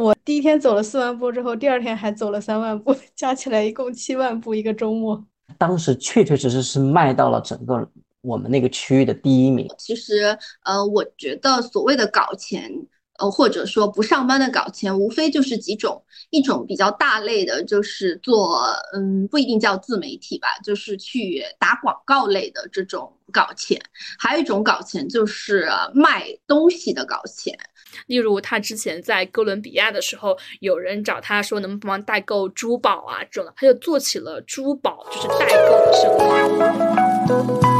我第一天走了四万步之后，第二天还走了三万步，加起来一共七万步一个周末。当时确确实实是卖到了整个我们那个区域的第一名。其实，呃，我觉得所谓的搞钱。呃，或者说不上班的搞钱，无非就是几种，一种比较大类的，就是做，嗯，不一定叫自媒体吧，就是去打广告类的这种搞钱；还有一种搞钱就是卖东西的搞钱。例如他之前在哥伦比亚的时候，有人找他说能帮忙代购珠宝啊这种，他就做起了珠宝就是代购的生意。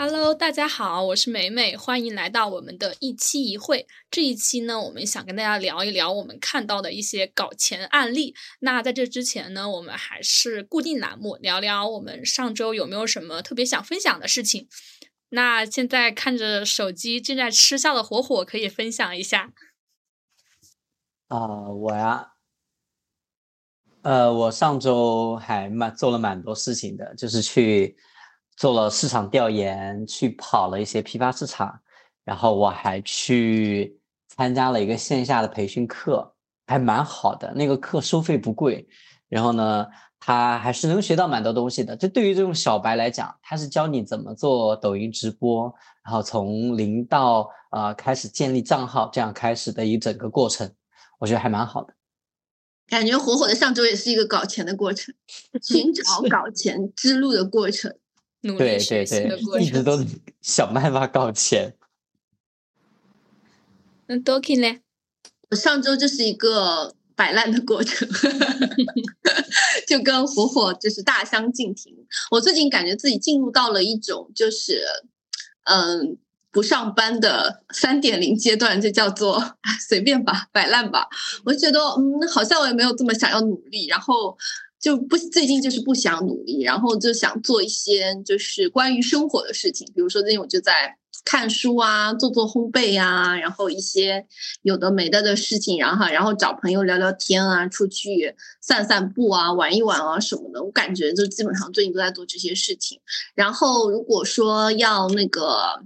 Hello，大家好，我是美美，欢迎来到我们的一期一会。这一期呢，我们想跟大家聊一聊我们看到的一些搞钱案例。那在这之前呢，我们还是固定栏目，聊聊我们上周有没有什么特别想分享的事情。那现在看着手机正在吃笑的火火，可以分享一下。啊，我呀，呃，我上周还蛮做了蛮多事情的，就是去。做了市场调研，去跑了一些批发市场，然后我还去参加了一个线下的培训课，还蛮好的。那个课收费不贵，然后呢，他还是能学到蛮多东西的。这对于这种小白来讲，他是教你怎么做抖音直播，然后从零到呃开始建立账号这样开始的一整个过程，我觉得还蛮好的。感觉火火的上周也是一个搞钱的过程，寻找搞钱之路的过程。对对对，一直都 想办法搞钱。那 Doki 呢？我上周就是一个摆烂的过程，就跟火火就是大相径庭。我最近感觉自己进入到了一种就是嗯不上班的 三点零阶段，就叫做随便吧，摆烂吧。我觉得嗯，好像我也没有这么想要努力，然后。就不最近就是不想努力，然后就想做一些就是关于生活的事情，比如说最近我就在看书啊，做做烘焙呀，然后一些有的没的的事情，然后然后找朋友聊聊天啊，出去散散步啊，玩一玩啊什么的。我感觉就基本上最近都在做这些事情。然后如果说要那个。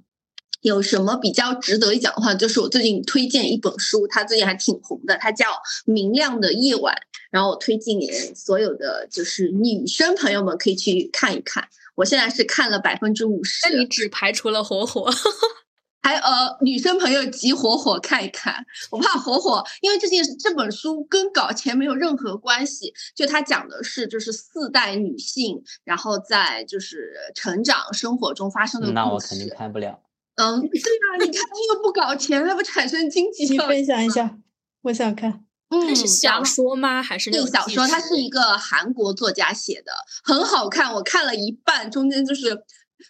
有什么比较值得一讲的话，就是我最近推荐一本书，它最近还挺红的，它叫《明亮的夜晚》，然后我推荐给所有的就是女生朋友们可以去看一看。我现在是看了百分之五十，那你只排除了火火，还呃女生朋友急火火看一看，我怕火火，因为这件这本书跟搞钱没有任何关系，就它讲的是就是四代女性，然后在就是成长生活中发生的故事。那我肯定看不了。嗯，对啊，你看他又不搞钱，那不产生经济效益？你分享一下，我想看。嗯，是小说吗？还是那小说？它是一个韩国作家写的，很好看。我看了一半，中间就是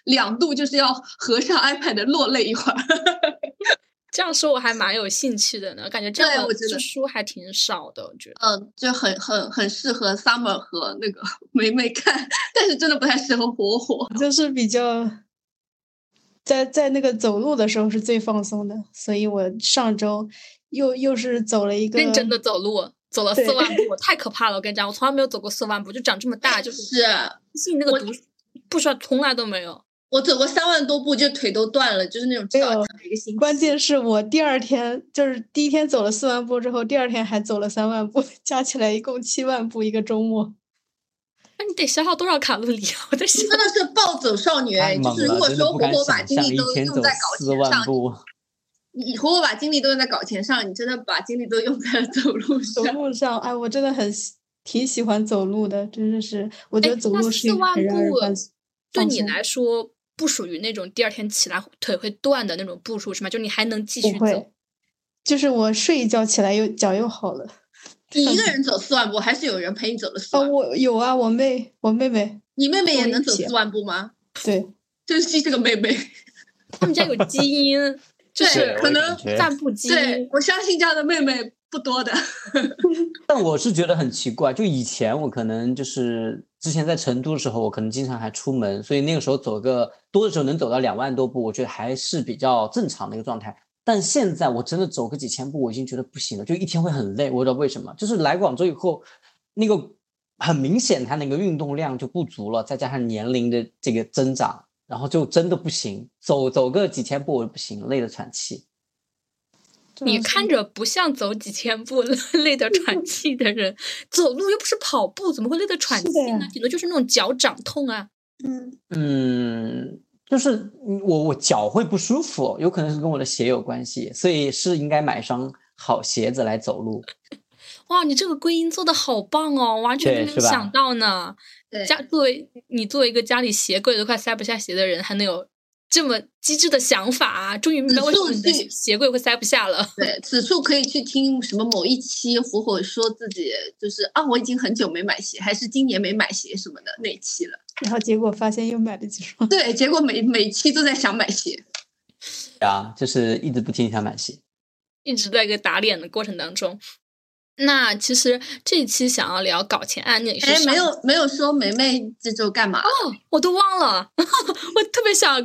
两度就是要合上 iPad 落泪一会儿。这样说我还蛮有兴趣的呢，感觉这样的书还挺少的，我觉得。嗯，就很很很适合 Summer 和那个梅梅看，但是真的不太适合火火，就是比较。在在那个走路的时候是最放松的，所以我上周又又是走了一个认真的走路，走了四万步，太可怕了！我跟你讲，我从来没有走过四万步，就长这么大，就是信那个毒，不说从来都没有。我走过三万多步，就腿都断了，就是那种。没有，关键是我第二天就是第一天走了四万步之后，第二天还走了三万步，加起来一共七万步一个周末。那你得消耗多少卡路里啊！我在想，真的是暴走少女哎！就是如果说活活把精力都用在搞钱上，你和我把精力都用在搞钱上，你真的把精力都用在了走路上。走路上，哎，我真的很挺喜欢走路的，真的是，我觉得走路是很让人放松。对你来说，不属于那种第二天起来腿会断的那种步数是吗？就你还能继续走？就是我睡一觉起来又脚又好了。你一个人走四万步，还是有人陪你走了四万？我有啊，我妹，我妹妹。你妹妹也能走四万步吗？对，珍惜这个妹妹。他们家有基因，就是可能散步基因。对，我相信这样的妹妹不多的。但我是觉得很奇怪，就以前我可能就是之前在成都的时候，我可能经常还出门，所以那个时候走个多的时候能走到两万多步，我觉得还是比较正常的一个状态。但现在我真的走个几千步，我已经觉得不行了，就一天会很累。我不知道为什么，就是来广州以后，那个很明显，它那个运动量就不足了，再加上年龄的这个增长，然后就真的不行，走走个几千步我不行，累得喘气。你看着不像走几千步 累得喘 气的人，走路又不是跑步，怎么会累得喘气呢？顶多就是那种脚掌痛啊。嗯嗯，就是我我脚会不舒服，有可能是跟我的鞋有关系，所以是应该买双好鞋子来走路。哇，你这个归因做的好棒哦，完全没有想到呢。家作为你作为一个家里鞋柜都快塞不下鞋的人，还能有。这么机智的想法啊！终于明白为什么你的鞋柜会塞不下了。对，此处可以去听什么某一期火火说自己就是啊，我已经很久没买鞋，还是今年没买鞋什么的那期了。然后结果发现又买了几双。对，结果每每期都在想买鞋。啊，就是一直不停想买鞋，一直在一个打脸的过程当中。那其实这一期想要聊搞钱案例，哎，没有没有说梅梅这周干嘛哦，我都忘了，我特别想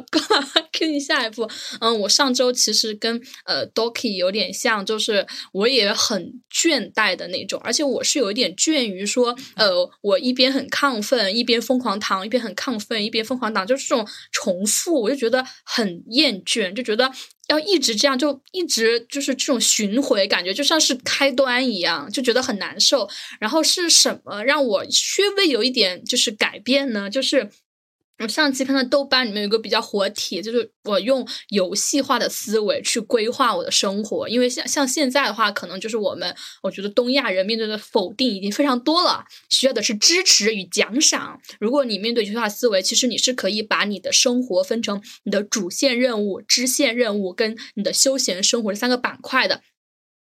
跟你下一步。嗯，我上周其实跟呃 Doki 有点像，就是我也很倦怠的那种，而且我是有一点倦于说，呃，我一边很亢奋，一边疯狂躺，一边很亢奋，一边疯狂躺，就是这种重复，我就觉得很厌倦，就觉得。要一直这样，就一直就是这种巡回，感觉就像是开端一样，就觉得很难受。然后是什么让我稍微有一点就是改变呢？就是。我上期看到豆瓣里面有个比较火帖，就是我用游戏化的思维去规划我的生活，因为像像现在的话，可能就是我们我觉得东亚人面对的否定已经非常多了，需要的是支持与奖赏。如果你面对游戏化思维，其实你是可以把你的生活分成你的主线任务、支线任务跟你的休闲生活这三个板块的。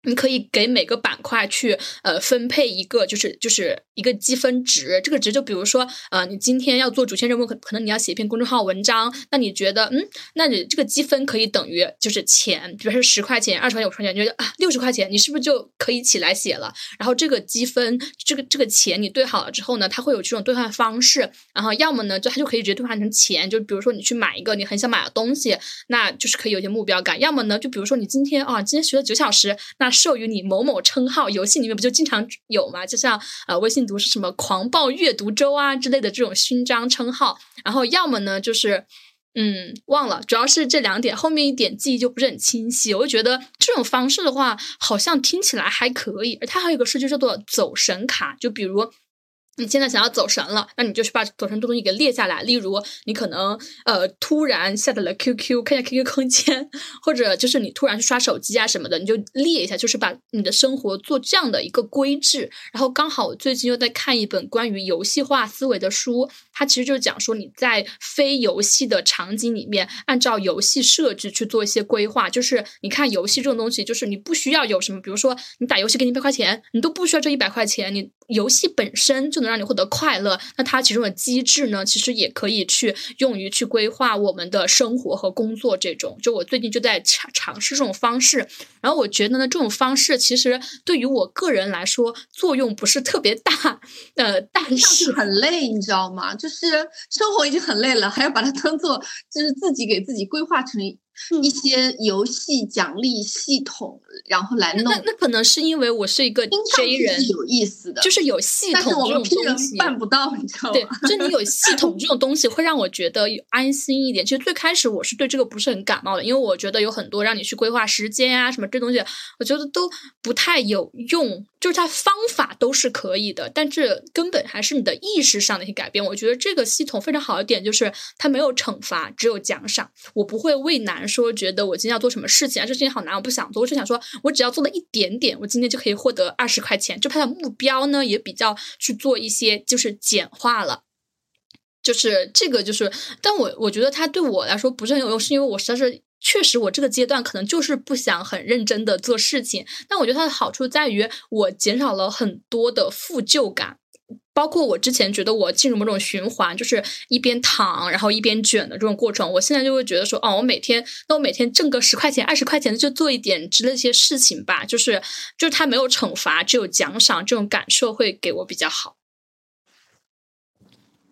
你可以给每个板块去呃分配一个，就是就是一个积分值。这个值就比如说，呃，你今天要做主线任务，可可能你要写一篇公众号文章，那你觉得，嗯，那你这个积分可以等于就是钱，比如说十块钱、二十块钱、五十块钱，你觉得啊六十块钱，你是不是就可以起来写了？然后这个积分，这个这个钱你兑好了之后呢，它会有这种兑换方式。然后要么呢，就它就可以直接兑换成钱，就比如说你去买一个你很想买的东西，那就是可以有些目标感。要么呢，就比如说你今天啊，今天学了九小时，那授予你某某称号，游戏里面不就经常有吗？就像呃，微信读是什么狂暴阅读周啊之类的这种勋章称号。然后要么呢，就是嗯，忘了，主要是这两点，后面一点记忆就不是很清晰。我就觉得这种方式的话，好像听起来还可以。而它还有一个数据叫做走神卡，就比如。你现在想要走神了，那你就去把走神的东西给列下来。例如，你可能呃突然下载了 QQ，看一下 QQ 空间，或者就是你突然去刷手机啊什么的，你就列一下，就是把你的生活做这样的一个规制。然后刚好我最近又在看一本关于游戏化思维的书，它其实就是讲说你在非游戏的场景里面，按照游戏设置去做一些规划。就是你看游戏这种东西，就是你不需要有什么，比如说你打游戏给你一百块钱，你都不需要这一百块钱，你。游戏本身就能让你获得快乐，那它其中的机制呢，其实也可以去用于去规划我们的生活和工作。这种，就我最近就在尝尝试这种方式，然后我觉得呢，这种方式其实对于我个人来说作用不是特别大，呃，但是很累，你知道吗？就是生活已经很累了，还要把它当做就是自己给自己规划成。一些游戏奖励系统，然后来弄。那那可能是因为我是一个 J 人，有意思的，就是有系统这种东西办不到，你知道吗？对，就你有系统这种东西 会让我觉得安心一点。其实最开始我是对这个不是很感冒的，因为我觉得有很多让你去规划时间啊什么这东西，我觉得都不太有用。就是它方法都是可以的，但是根本还是你的意识上的一些改变。我觉得这个系统非常好的点就是它没有惩罚，只有奖赏。我不会畏难说觉得我今天要做什么事情啊，这事情好难，我不想做。我就想说我只要做了一点点，我今天就可以获得二十块钱。就它的目标呢也比较去做一些就是简化了，就是这个就是，但我我觉得它对我来说不是很有用，是因为我实在是。确实，我这个阶段可能就是不想很认真的做事情，但我觉得它的好处在于我减少了很多的负疚感。包括我之前觉得我进入某种循环，就是一边躺然后一边卷的这种过程，我现在就会觉得说，哦，我每天那我每天挣个十块钱、二十块钱的就做一点之类一些事情吧，就是就是他没有惩罚，只有奖赏，这种感受会给我比较好。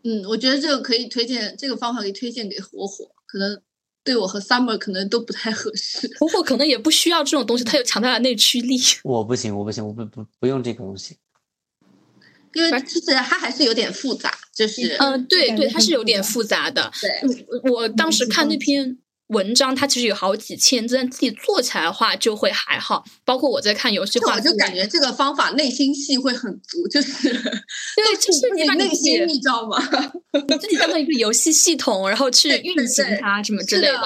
嗯，我觉得这个可以推荐，这个方法可以推荐给火火，可能对我和 Summer 可能都不太合适。火火可能也不需要这种东西，它有强大的内驱力。我不行，我不行，我不不不用这个东西。因为其实它还是有点复杂，就是嗯，对对，它是有点复杂的。对，我当时看那篇。文章它其实有好几千字，但自己做起来的话就会还好。包括我在看游戏化，我就感觉这个方法内心戏会很足，就是对，就是你内心，你知道吗？你自己当成一个游戏系统，然后去运行它什么之类的。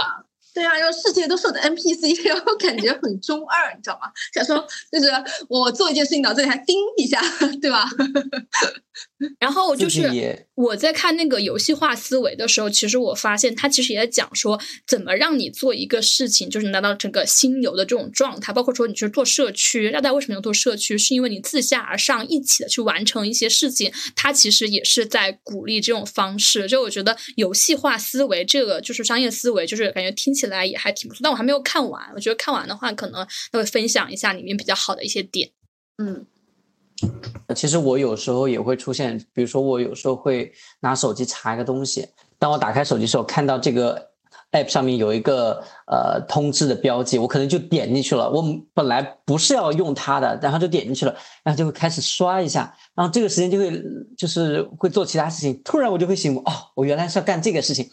对啊，然后世界都是我的 NPC，然后感觉很中二，你知道吗？想说就是我做一件事情，脑子里还叮一下，对吧？然后就是我在看那个游戏化思维的时候，其实我发现他其实也在讲说，怎么让你做一个事情，就是拿到整个心流的这种状态。包括说你去做社区，大家为什么要做社区？是因为你自下而上一起的去完成一些事情，它其实也是在鼓励这种方式。就我觉得游戏化思维这个就是商业思维，就是感觉听起来来也还挺不错。但我还没有看完，我觉得看完的话，可能会分享一下里面比较好的一些点。嗯。其实我有时候也会出现，比如说我有时候会拿手机查一个东西，当我打开手机的时候，看到这个 app 上面有一个呃通知的标记，我可能就点进去了。我本来不是要用它的，然后就点进去了，然后就会开始刷一下，然后这个时间就会就是会做其他事情。突然我就会醒悟，哦，我原来是要干这个事情，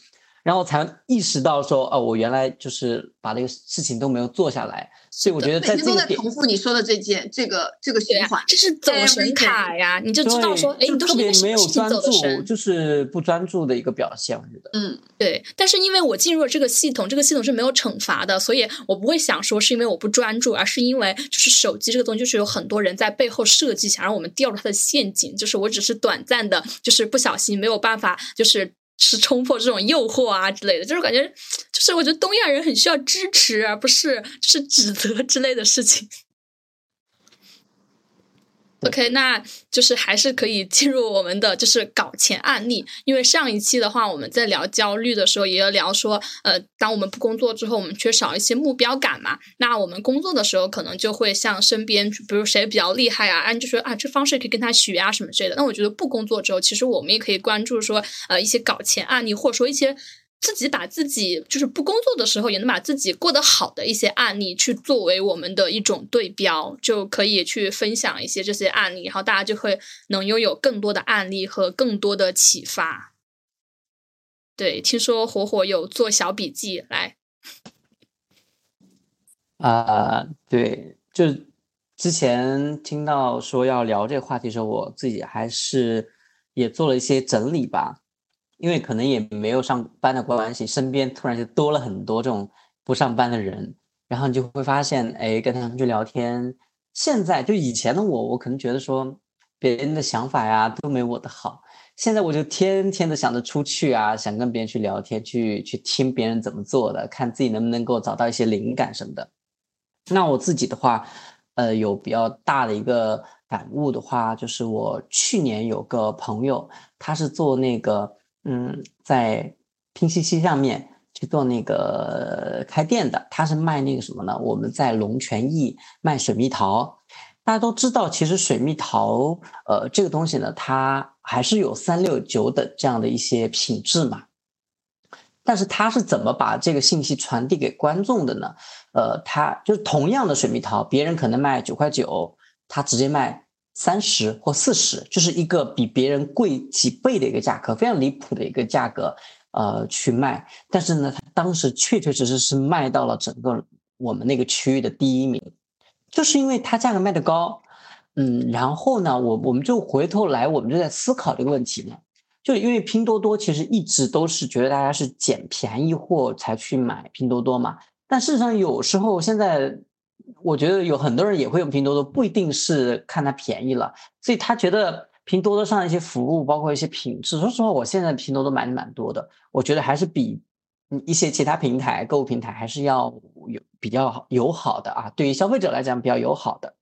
然后才意识到说，哦，我原来就是把这个事情都没有做下来。所以我觉得在这个点，重复你说的这件这个这个循环，这是走神卡呀，你就知道说，哎，你都是没有专注，就是不专注的一个表现。我觉得，嗯，对。但是因为我进入了这个系统，这个系统是没有惩罚的，所以我不会想说是因为我不专注，而是因为就是手机这个东西，就是有很多人在背后设计，想让我们掉入它的陷阱。就是我只是短暂的，就是不小心没有办法，就是。是冲破这种诱惑啊之类的，就是感觉，就是我觉得东亚人很需要支持，而不是就是指责之类的事情。OK，那就是还是可以进入我们的就是搞钱案例，因为上一期的话我们在聊焦虑的时候，也有聊说，呃，当我们不工作之后，我们缺少一些目标感嘛。那我们工作的时候，可能就会像身边，比如谁比较厉害啊，啊，就说啊，这方式可以跟他学啊什么之类的。那我觉得不工作之后，其实我们也可以关注说，呃，一些搞钱案例，或者说一些。自己把自己就是不工作的时候也能把自己过得好的一些案例，去作为我们的一种对标，就可以去分享一些这些案例，然后大家就会能拥有更多的案例和更多的启发。对，听说火火有做小笔记来。啊，对，就之前听到说要聊这个话题的时候，我自己还是也做了一些整理吧。因为可能也没有上班的关系，身边突然就多了很多这种不上班的人，然后你就会发现，哎，跟他们去聊天。现在就以前的我，我可能觉得说别人的想法呀都没我的好。现在我就天天的想着出去啊，想跟别人去聊天，去去听别人怎么做的，看自己能不能够找到一些灵感什么的。那我自己的话，呃，有比较大的一个感悟的话，就是我去年有个朋友，他是做那个。嗯，在拼夕夕上面去做那个开店的，他是卖那个什么呢？我们在龙泉驿卖水蜜桃，大家都知道，其实水蜜桃，呃，这个东西呢，它还是有三六九等这样的一些品质嘛。但是他是怎么把这个信息传递给观众的呢？呃，他就是同样的水蜜桃，别人可能卖九块九，他直接卖。三十或四十，就是一个比别人贵几倍的一个价格，非常离谱的一个价格，呃，去卖。但是呢，他当时确确实实是卖到了整个我们那个区域的第一名，就是因为它价格卖的高。嗯，然后呢，我我们就回头来，我们就在思考这个问题呢，就因为拼多多其实一直都是觉得大家是捡便宜货才去买拼多多嘛，但事实上有时候现在。我觉得有很多人也会用拼多多，不一定是看它便宜了，所以他觉得拼多多上一些服务，包括一些品质。说实话，我现在拼多多买的蛮多的，我觉得还是比一些其他平台购物平台还是要有比较友好的啊，对于消费者来讲比较友好的。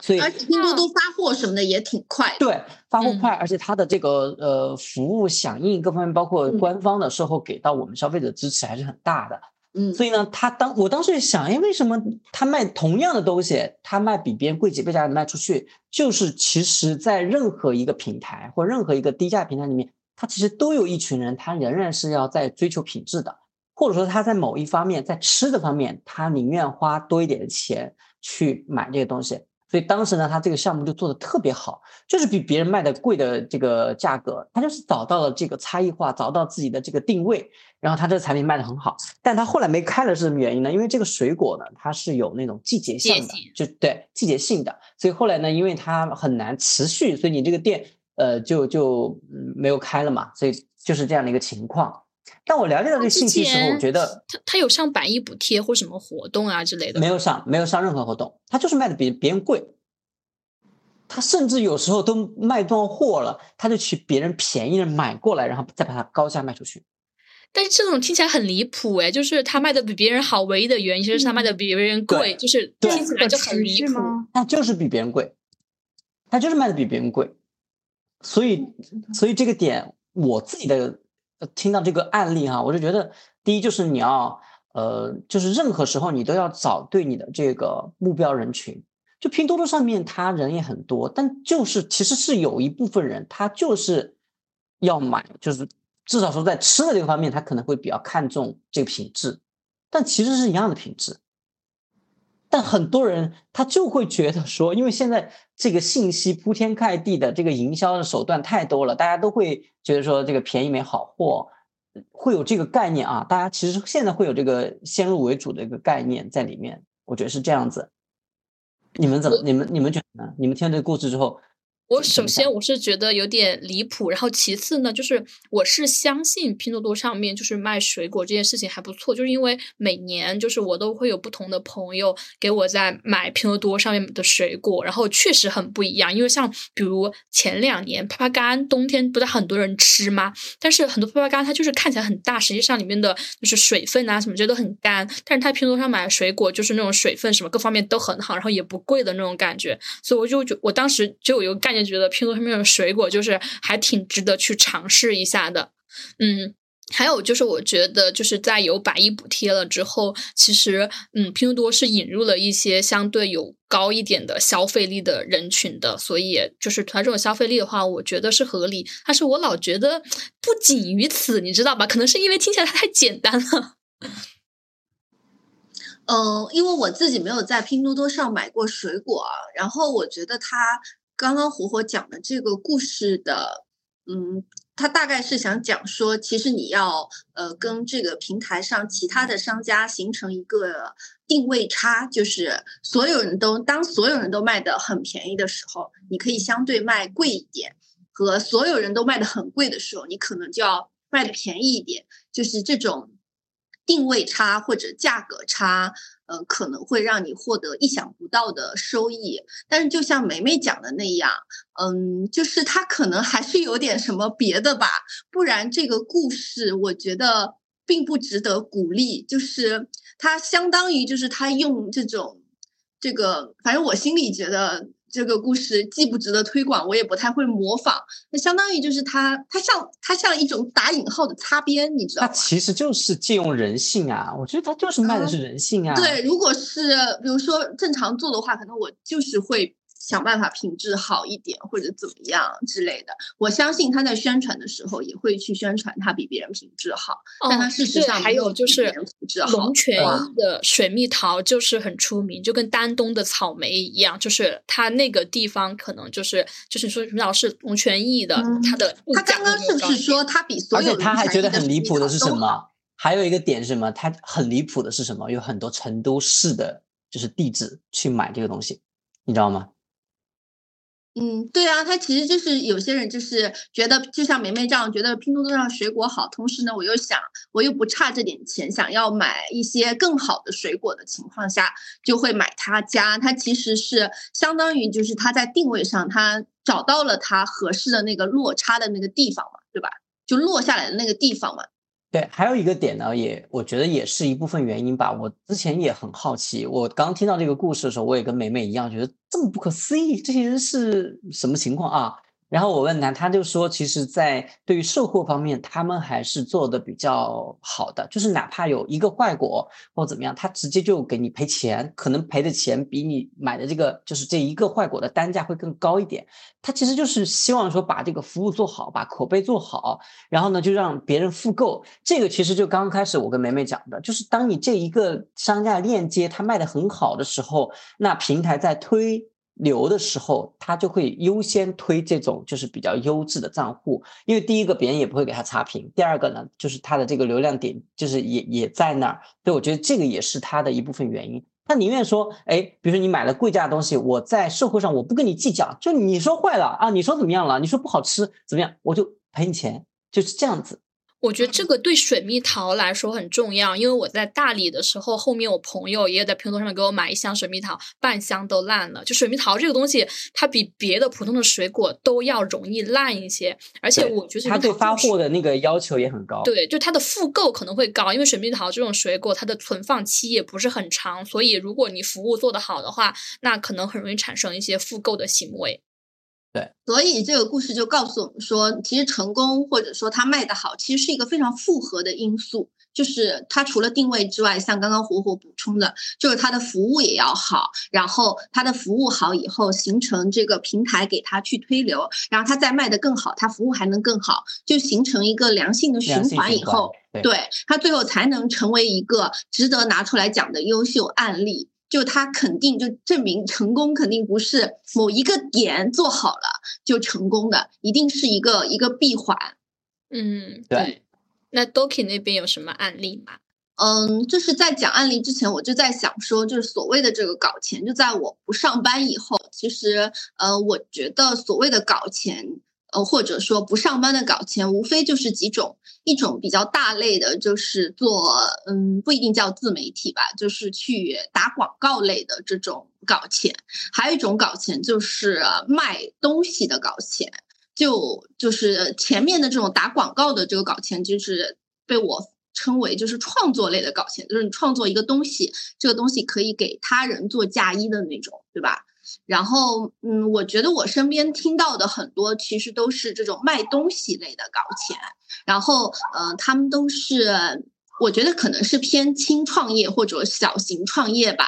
所以而且拼多多发货什么的也挺快。对发货嗯快，而且它的这个呃服务响应各方面，包括嗯官方的售后给到我们消费者支持还是很大的。嗯，所以呢，他当我当时也想，哎，为什么他卖同样的东西，他卖比别人贵几倍价的卖出去？就是其实，在任何一个平台或任何一个低价平台里面，他其实都有一群人，他仍然是要在追求品质的，或者说他在某一方面，在吃的方面，他宁愿花多一点的钱去买这个东西。所以当时呢，他这个项目就做的特别好，就是比别人卖的贵的这个价格，他就是找到了这个差异化，找到自己的这个定位，然后他这个产品卖的很好。但他后来没开了是什么原因呢？因为这个水果呢，它是有那种季节性的，就对季节性的，所以后来呢，因为它很难持续，所以你这个店呃就就嗯没有开了嘛，所以就是这样的一个情况。但我了解到这个信息的时候，我觉得他他有上百亿补贴或什么活动啊之类的？没有上没有上任何活动，他就是卖的比别人贵。他甚至有时候都卖断货了，他就去别人便宜的买过来，然后再把它高价卖出去。但是这种听起来很离谱哎，就是他卖的比别人好，唯一的原因就是他卖的比别人贵，对就是对听起来就很离谱。他就是比别人贵，他就是卖的比别人贵，所以所以这个点我自己的呃听到这个案例哈，我就觉得第一就是你要呃，就是任何时候你都要找对你的这个目标人群。就拼多多上面，他人也很多，但就是其实是有一部分人，他就是要买，就是至少说在吃的这个方面，他可能会比较看重这个品质，但其实是一样的品质。但很多人他就会觉得说，因为现在这个信息铺天盖地的这个营销的手段太多了，大家都会觉得说这个便宜没好货，会有这个概念啊。大家其实现在会有这个先入为主的一个概念在里面，我觉得是这样子。你们怎么？你们你们觉得呢？你们听了这个故事之后，我首先我是觉得有点离谱，然后其次呢，就是我是相信拼多多上面就是卖水果这件事情还不错，就是因为每年就是我都会有不同的朋友给我在买拼多多上面的水果，然后确实很不一样。因为像比如前两年枇杷干，冬天不是很多人吃吗？但是很多枇杷干它就是看起来很大，实际上里面的就是水分啊什么这些都很干，但是它拼多多上买的水果就是那种水分什么各方面都很好，然后也不贵的那种感觉，所以我就觉我当时就有一个概念，也觉得拼多多上面的水果就是还挺值得去尝试一下的，嗯。还有就是，我觉得就是在有百亿补贴了之后，其实嗯，拼多多是引入了一些相对有高一点的消费力的人群的，所以就是它这种消费力的话，我觉得是合理。但是我老觉得不仅于此，你知道吧？可能是因为听起来它太简单了。嗯，因为我自己没有在拼多多上买过水果，然后我觉得它刚刚火火讲的这个故事的，嗯，他大概是想讲说，其实你要呃跟这个平台上其他的商家形成一个定位差，就是所有人都当所有人都卖的很便宜的时候，你可以相对卖贵一点；和所有人都卖的很贵的时候，你可能就要卖的便宜一点，就是这种。定位差或者价格差，呃，可能会让你获得意想不到的收益。但是就像梅梅讲的那样，嗯，就是它可能还是有点什么别的吧，不然这个故事我觉得并不值得鼓励。就是它相当于就是他用这种这个，反正我心里觉得。这个故事既不值得推广，我也不太会模仿。那相当于就是它，它像它像一种打引号的擦边，你知道吗？它其实就是借用人性啊，我觉得它就是卖的是人性啊。对，如果是比如说正常做的话，可能我就是会想办法品质好一点，或者怎么样之类的。我相信他在宣传的时候也会去宣传他比别人品质好，哦、但他事实上还有就是龙泉的水蜜桃就是很出名，就跟丹东的草莓一样，就是它那个地方可能就是就是说水蜜桃是龙泉驿的，嗯、它的他刚刚是不是说他比所有而且他还觉得很离谱的是什么？么？还有一个点是什么？他很离谱的是什么？有很多成都市的就是地址去买这个东西，你知道吗？嗯，对啊，他其实就是有些人就是觉得，就像梅梅这样，觉得拼多多上水果好，同时呢，我又想我又不差这点钱，想要买一些更好的水果的情况下，就会买他家。他其实是相当于就是他在定位上，他找到了他合适的那个落差的那个地方嘛，对吧？就落下来的那个地方嘛。对，还有一个点呢，也我觉得也是一部分原因吧。我之前也很好奇，我刚听到这个故事的时候，我也跟美美一样，觉得这么不可思议，这些人是什么情况啊？然后我问他，他就说，其实，在对于售后方面，他们还是做的比较好的，就是哪怕有一个坏果或怎么样，他直接就给你赔钱，可能赔的钱比你买的这个就是这一个坏果的单价会更高一点。他其实就是希望说把这个服务做好，把口碑做好，然后呢就让别人复购。这个其实就刚开始我跟美美讲的，就是当你这一个商家链接它卖的很好的时候，那平台在推。流的时候，他就会优先推这种就是比较优质的账户，因为第一个别人也不会给他差评，第二个呢，就是他的这个流量点就是也也在那儿，所以我觉得这个也是他的一部分原因。他宁愿说，哎，比如说你买了贵价的东西，我在社会上我不跟你计较，就你说坏了啊，你说怎么样了，你说不好吃怎么样，我就赔你钱，就是这样子。我觉得这个对水蜜桃来说很重要，因为我在大理的时候，后面我朋友也在拼多多上面给我买一箱水蜜桃，半箱都烂了。就水蜜桃这个东西，它比别的普通的水果都要容易烂一些，而且我觉得它对发货的那个要求也很高。对，就它的复购可能会高，因为水蜜桃这种水果，它的存放期也不是很长，所以如果你服务做得好的话，那可能很容易产生一些复购的行为。对，所以这个故事就告诉我们说，其实成功或者说它卖的好，其实是一个非常复合的因素。就是它除了定位之外，像刚刚火火补充的，就是它的服务也要好，然后它的服务好以后，形成这个平台给它去推流，然后它再卖的更好，它服务还能更好，就形成一个良性的循环以后，对它最后才能成为一个值得拿出来讲的优秀案例。就它肯定就证明成功肯定不是某一个点做好了就成功的，一定是一个一个闭环。嗯，对。那 Doki 那边有什么案例吗？嗯，就是在讲案例之前，我就在想说，就是所谓的这个搞钱，就在我不上班以后，其实呃，我觉得所谓的搞钱。呃，或者说不上班的搞钱，无非就是几种，一种比较大类的，就是做，嗯，不一定叫自媒体吧，就是去打广告类的这种搞钱；还有一种搞钱就是卖东西的搞钱，就就是前面的这种打广告的这个搞钱，就是被我称为就是创作类的搞钱，就是你创作一个东西，这个东西可以给他人做嫁衣的那种，对吧？然后，嗯，我觉得我身边听到的很多，其实都是这种卖东西类的搞钱。然后，嗯，他们都是，我觉得可能是偏轻创业或者小型创业吧。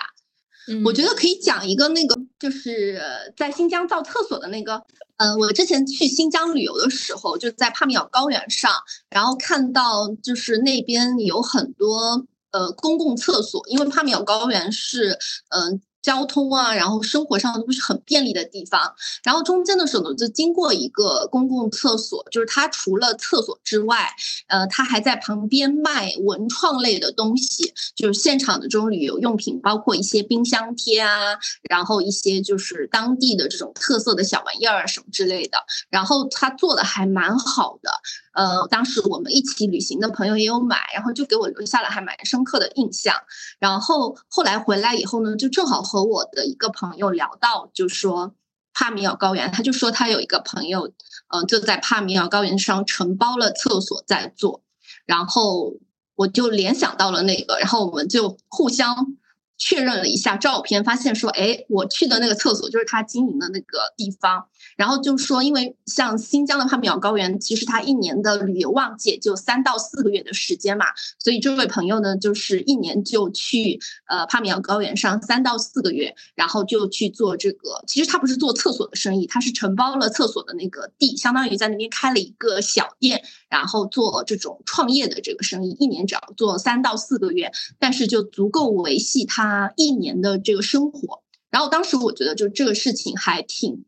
嗯，我觉得可以讲一个那个，就是在新疆造厕所的那个。嗯，我之前去新疆旅游的时候，就在帕米尔高原上，然后看到就是那边有很多呃公共厕所，因为帕米尔高原是嗯。交通啊，然后生活上都不是很便利的地方。然后中间的时候呢，就经过一个公共厕所，就是它除了厕所之外，呃，它还在旁边卖文创类的东西，就是现场的这种旅游用品，包括一些冰箱贴啊，然后一些就是当地的这种特色的小玩意儿什么之类的。然后他做的还蛮好的。呃，当时我们一起旅行的朋友也有买，然后就给我留下了还蛮深刻的印象。然后后来回来以后呢，就正好和我的一个朋友聊到，就说帕米尔高原，他就说他有一个朋友，呃，就在帕米尔高原上承包了厕所在做。然后我就联想到了那个，然后我们就互相确认了一下照片，发现说，哎，我去的那个厕所就是他经营的那个地方。然后就说，因为像新疆的帕米尔高原，其实它一年的旅游旺季就三到四个月的时间嘛，所以这位朋友呢，就是一年就去呃帕米尔高原上三到四个月，然后就去做这个。其实他不是做厕所的生意，他是承包了厕所的那个地，相当于在那边开了一个小店，然后做这种创业的这个生意，一年只要做三到四个月，但是就足够维系他一年的这个生活。然后当时我觉得，就这个事情还挺。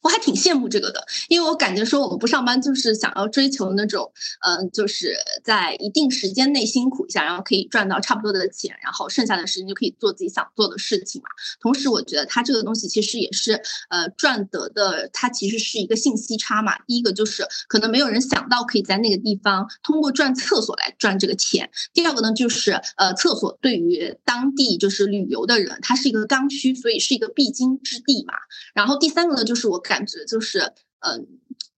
我还挺羡慕这个的，因为我感觉说我们不上班就是想要追求那种，嗯，就是在一定时间内辛苦一下，然后可以赚到差不多的钱，然后剩下的时间就可以做自己想做的事情嘛。同时，我觉得它这个东西其实也是，呃，赚得的，它其实是一个信息差嘛。第一个就是可能没有人想到可以在那个地方通过赚厕所来赚这个钱。第二个呢，就是呃，厕所对于当地就是旅游的人，它是一个刚需，所以是一个必经之地嘛。然后第三个呢，就是我。感觉就是，嗯，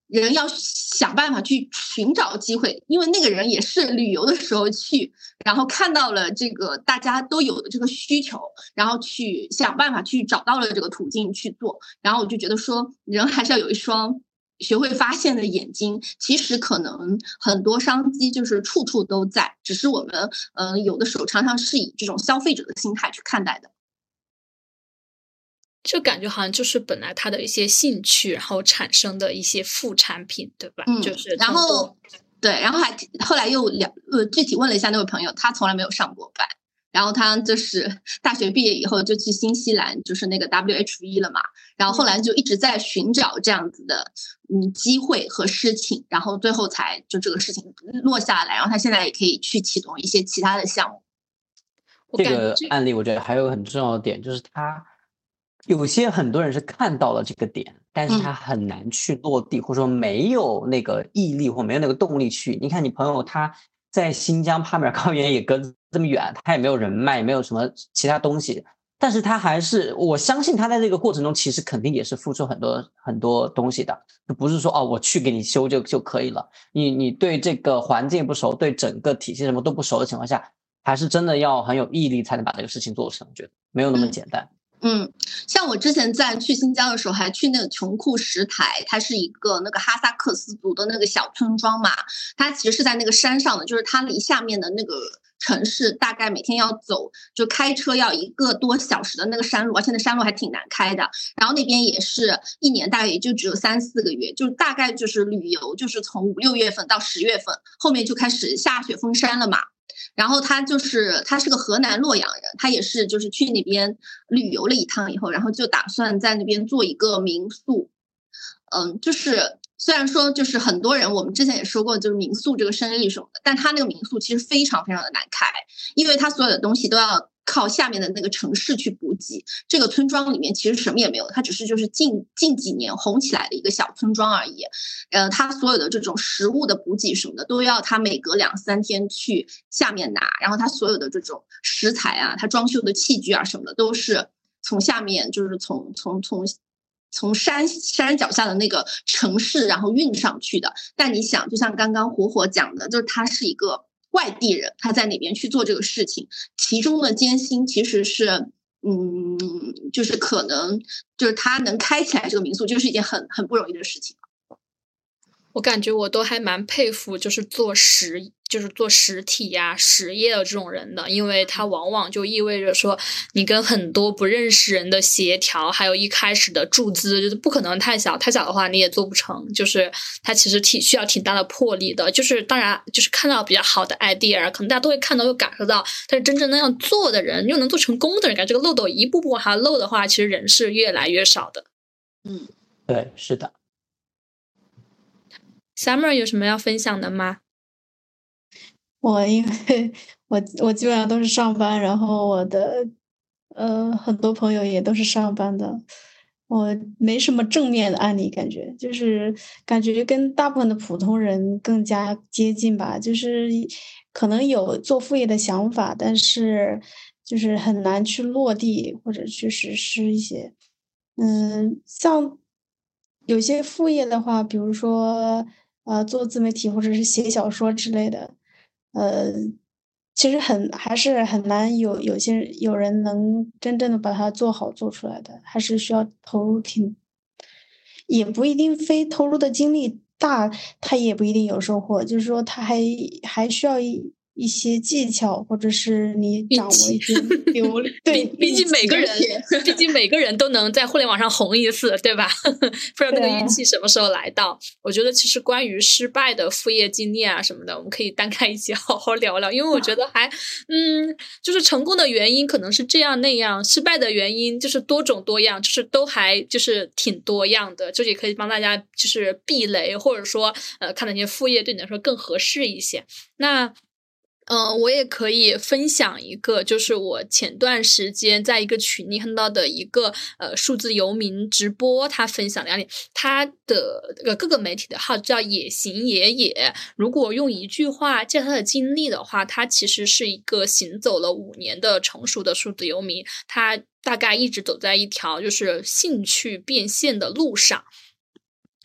人要想办法去寻找机会，因为那个人也是旅游的时候去，然后看到了这个大家都有的这个需求，然后去想办法去找到了这个途径去做。然后我就觉得说，人还是要有一双学会发现的眼睛。其实可能很多商机就是处处都在，只是我们嗯有的时候常常是以这种消费者的心态去看待的。就感觉好像就是本来他的一些兴趣，然后产生的一些副产品，对吧？嗯，就是然后对，然后还后来又聊呃具体问了一下那位朋友，他从来没有上过班，然后他就是 大学毕业以后就去新西兰，就是那个 WHV 了嘛，然后后来就一直在寻找这样子的嗯机会和事情，然后最后才就这个事情落下来，然后他现在也可以去启动一些其他的项目。这个案例我觉得还有很重要的点就是他。有些很多人是看到了这个点，但是他很难去落地，或者说没有那个毅力或没有那个动力去。你看，你朋友他在新疆帕米尔高原也隔这么远，他也没有人脉，也没有什么其他东西，但是他还是，我相信他在这个过程中其实肯定也是付出很多很多东西的，就不是说哦，我去给你修就就可以了。你你对这个环境不熟，对整个体系什么都不熟的情况下，还是真的要很有毅力才能把这个事情做成，我觉得没有那么简单。嗯，像我之前在去新疆的时候，还去那个琼库什台，它是一个那个哈萨克斯族的那个小村庄嘛。它其实是在那个山上的，就是它离下面的那个城市大概每天要走，就开车要一个多小时的那个山路，而且那山路还挺难开的。然后那边也是一年大概也就只有三四个月，就大概就是旅游，就是从五六月份到十月份，后面就开始下雪封山了嘛。然后他就是他是个河南洛阳人，他也是就是去那边旅游了一趟以后，然后就打算在那边做一个民宿。嗯，就是虽然说就是很多人我们之前也说过，就是民宿这个生意什么的，但他那个民宿其实非常非常的难开，因为他所有的东西都要。靠下面的那个城市去补给，这个村庄里面其实什么也没有，它只是就是近近几年红起来的一个小村庄而已。呃，它所有的这种食物的补给什么的，都要它每隔两三天去下面拿，然后它所有的这种食材啊，它装修的器具啊什么的，都是从下面就是从从从从山山脚下的那个城市然后运上去的。但你想，就像刚刚火火讲的，就是它是一个。外地人他在哪边去做这个事情，其中的艰辛其实是，嗯，就是可能就是他能开起来这个民宿，就是一件很很不容易的事情。我感觉我都还蛮佩服，就是做实，就是做实体呀、实业的这种人的，因为它往往就意味着说，你跟很多不认识人的协调，还有一开始的注资，就是不可能太小，太小的话你也做不成。就是它其实挺需要挺大的魄力的。就是当然，就是看到比较好的 idea，可能大家都会看到又感受到，但是真正那样做的人，又能做成功的人，感觉这个漏斗一步步往下漏的话，其实人是越来越少的。嗯，对，是的。Summer 有什么要分享的吗？我因为我我基本上都是上班，然后我的呃很多朋友也都是上班的，我没什么正面的案例，感觉就是感觉跟大部分的普通人更加接近吧，就是可能有做副业的想法，但是就是很难去落地或者去实施一些，嗯，像有些副业的话，比如说。呃，做自媒体或者是写小说之类的，呃，其实很还是很难有有些有人能真正的把它做好做出来的，还是需要投入挺，也不一定非投入的精力大，他也不一定有收获。就是说，他还还需要。一些技巧，或者是你掌握一些 流对，毕竟每个人，毕竟每个人都能在互联网上红一次，对吧？不知道那个运气什么时候来到。我觉得其实关于失败的副业经历啊什么的，我们可以单开一期 好好聊聊，因为我觉得还，嗯，就是成功的原因可能是这样那样，失败的原因就是多种多样，就是都还就是挺多样的，就也可以帮大家就是避雷，或者说呃，看哪些副业对你来说更合适一些。那。嗯，我也可以分享一个，就是我前段时间在一个群里看到的一个呃数字游民直播，他分享的案例，他的呃各个媒体的号叫野行野野。如果用一句话介绍他的经历的话，他其实是一个行走了五年的成熟的数字游民，他大概一直走在一条就是兴趣变现的路上。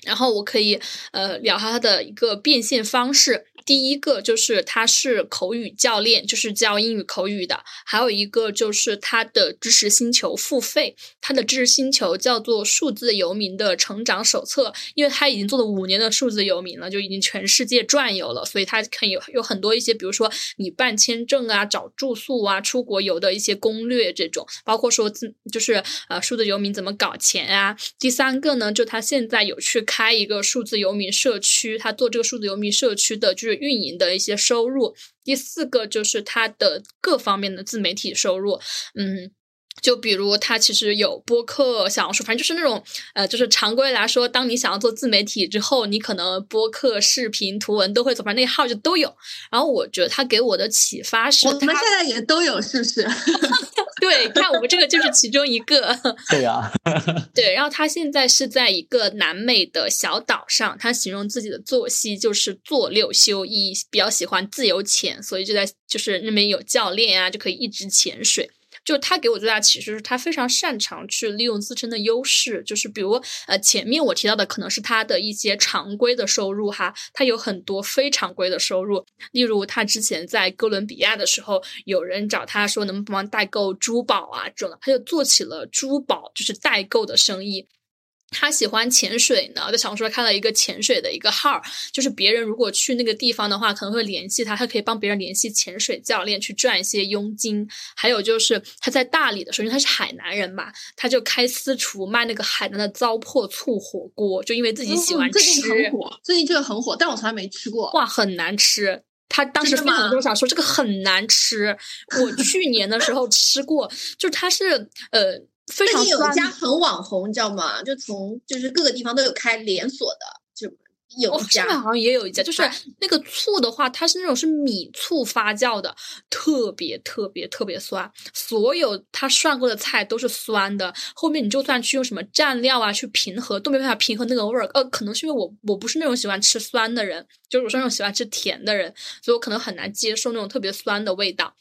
然后我可以呃聊下他的一个变现方式。第一个就是他是口语教练，就是教英语口语的；还有一个就是他的知识星球付费，他的知识星球叫做数字游民的成长手册，因为他已经做了五年的数字游民了，就已经全世界转悠了，所以他可以有有很多一些，比如说你办签证啊、找住宿啊、出国游的一些攻略这种，包括说自就是呃数字游民怎么搞钱啊。第三个呢，就他现在有去开一个数字游民社区，他做这个数字游民社区的就是。运营的一些收入，第四个就是他的各方面的自媒体收入，嗯。就比如他其实有播客、小红书，反正就是那种呃，就是常规来说，当你想要做自媒体之后，你可能播客、视频、图文都会走，反正那号就都有。然后我觉得他给我的启发是，我们现在也都有，是不是？对，看我们这个就是其中一个。对呀。对，然后他现在是在一个南美的小岛上，他形容自己的作息就是坐六休一，比较喜欢自由潜，所以就在就是那边有教练啊，就可以一直潜水。就他给我最大启示是他非常擅长去利用自身的优势，就是比如呃前面我提到的可能是他的一些常规的收入哈，他有很多非常规的收入，例如他之前在哥伦比亚的时候，有人找他说能不能帮忙代购珠宝啊这种，他就做起了珠宝就是代购的生意。他喜欢潜水呢，在小红书上看到一个潜水的一个号，就是别人如果去那个地方的话，可能会联系他，他可以帮别人联系潜水教练去赚一些佣金。还有就是他在大理的时候，因为他是海南人嘛，他就开私厨卖那个海南的糟粕醋火锅，就因为自己喜欢吃。最近很火，最近这个很火，但我从来没吃过。哇，很难吃。他当时非常多想说这个很难吃。我去年的时候吃过，就他是呃。最近有一家很网红，你知道吗？就从就是各个地方都有开连锁的，就有一家。好像也有一家，就是那个醋的话，它是那种是米醋发酵的，特别特别特别酸。所有他涮过的菜都是酸的。后面你就算去用什么蘸料啊去平和，都没办法平和那个味儿。呃，可能是因为我我不是那种喜欢吃酸的人，就是我是那种喜欢吃甜的人，所以我可能很难接受那种特别酸的味道。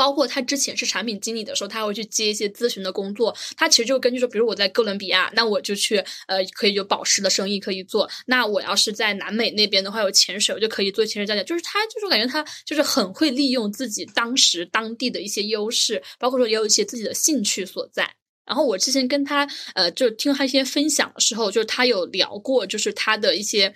包括他之前是产品经理的时候，他会去接一些咨询的工作。他其实就根据说，比如我在哥伦比亚，那我就去呃，可以有宝石的生意可以做。那我要是在南美那边的话，有潜水，我就可以做潜水教练。就是他，就是感觉他就是很会利用自己当时当地的一些优势，包括说也有一些自己的兴趣所在。然后我之前跟他呃，就听他一些分享的时候，就是他有聊过，就是他的一些。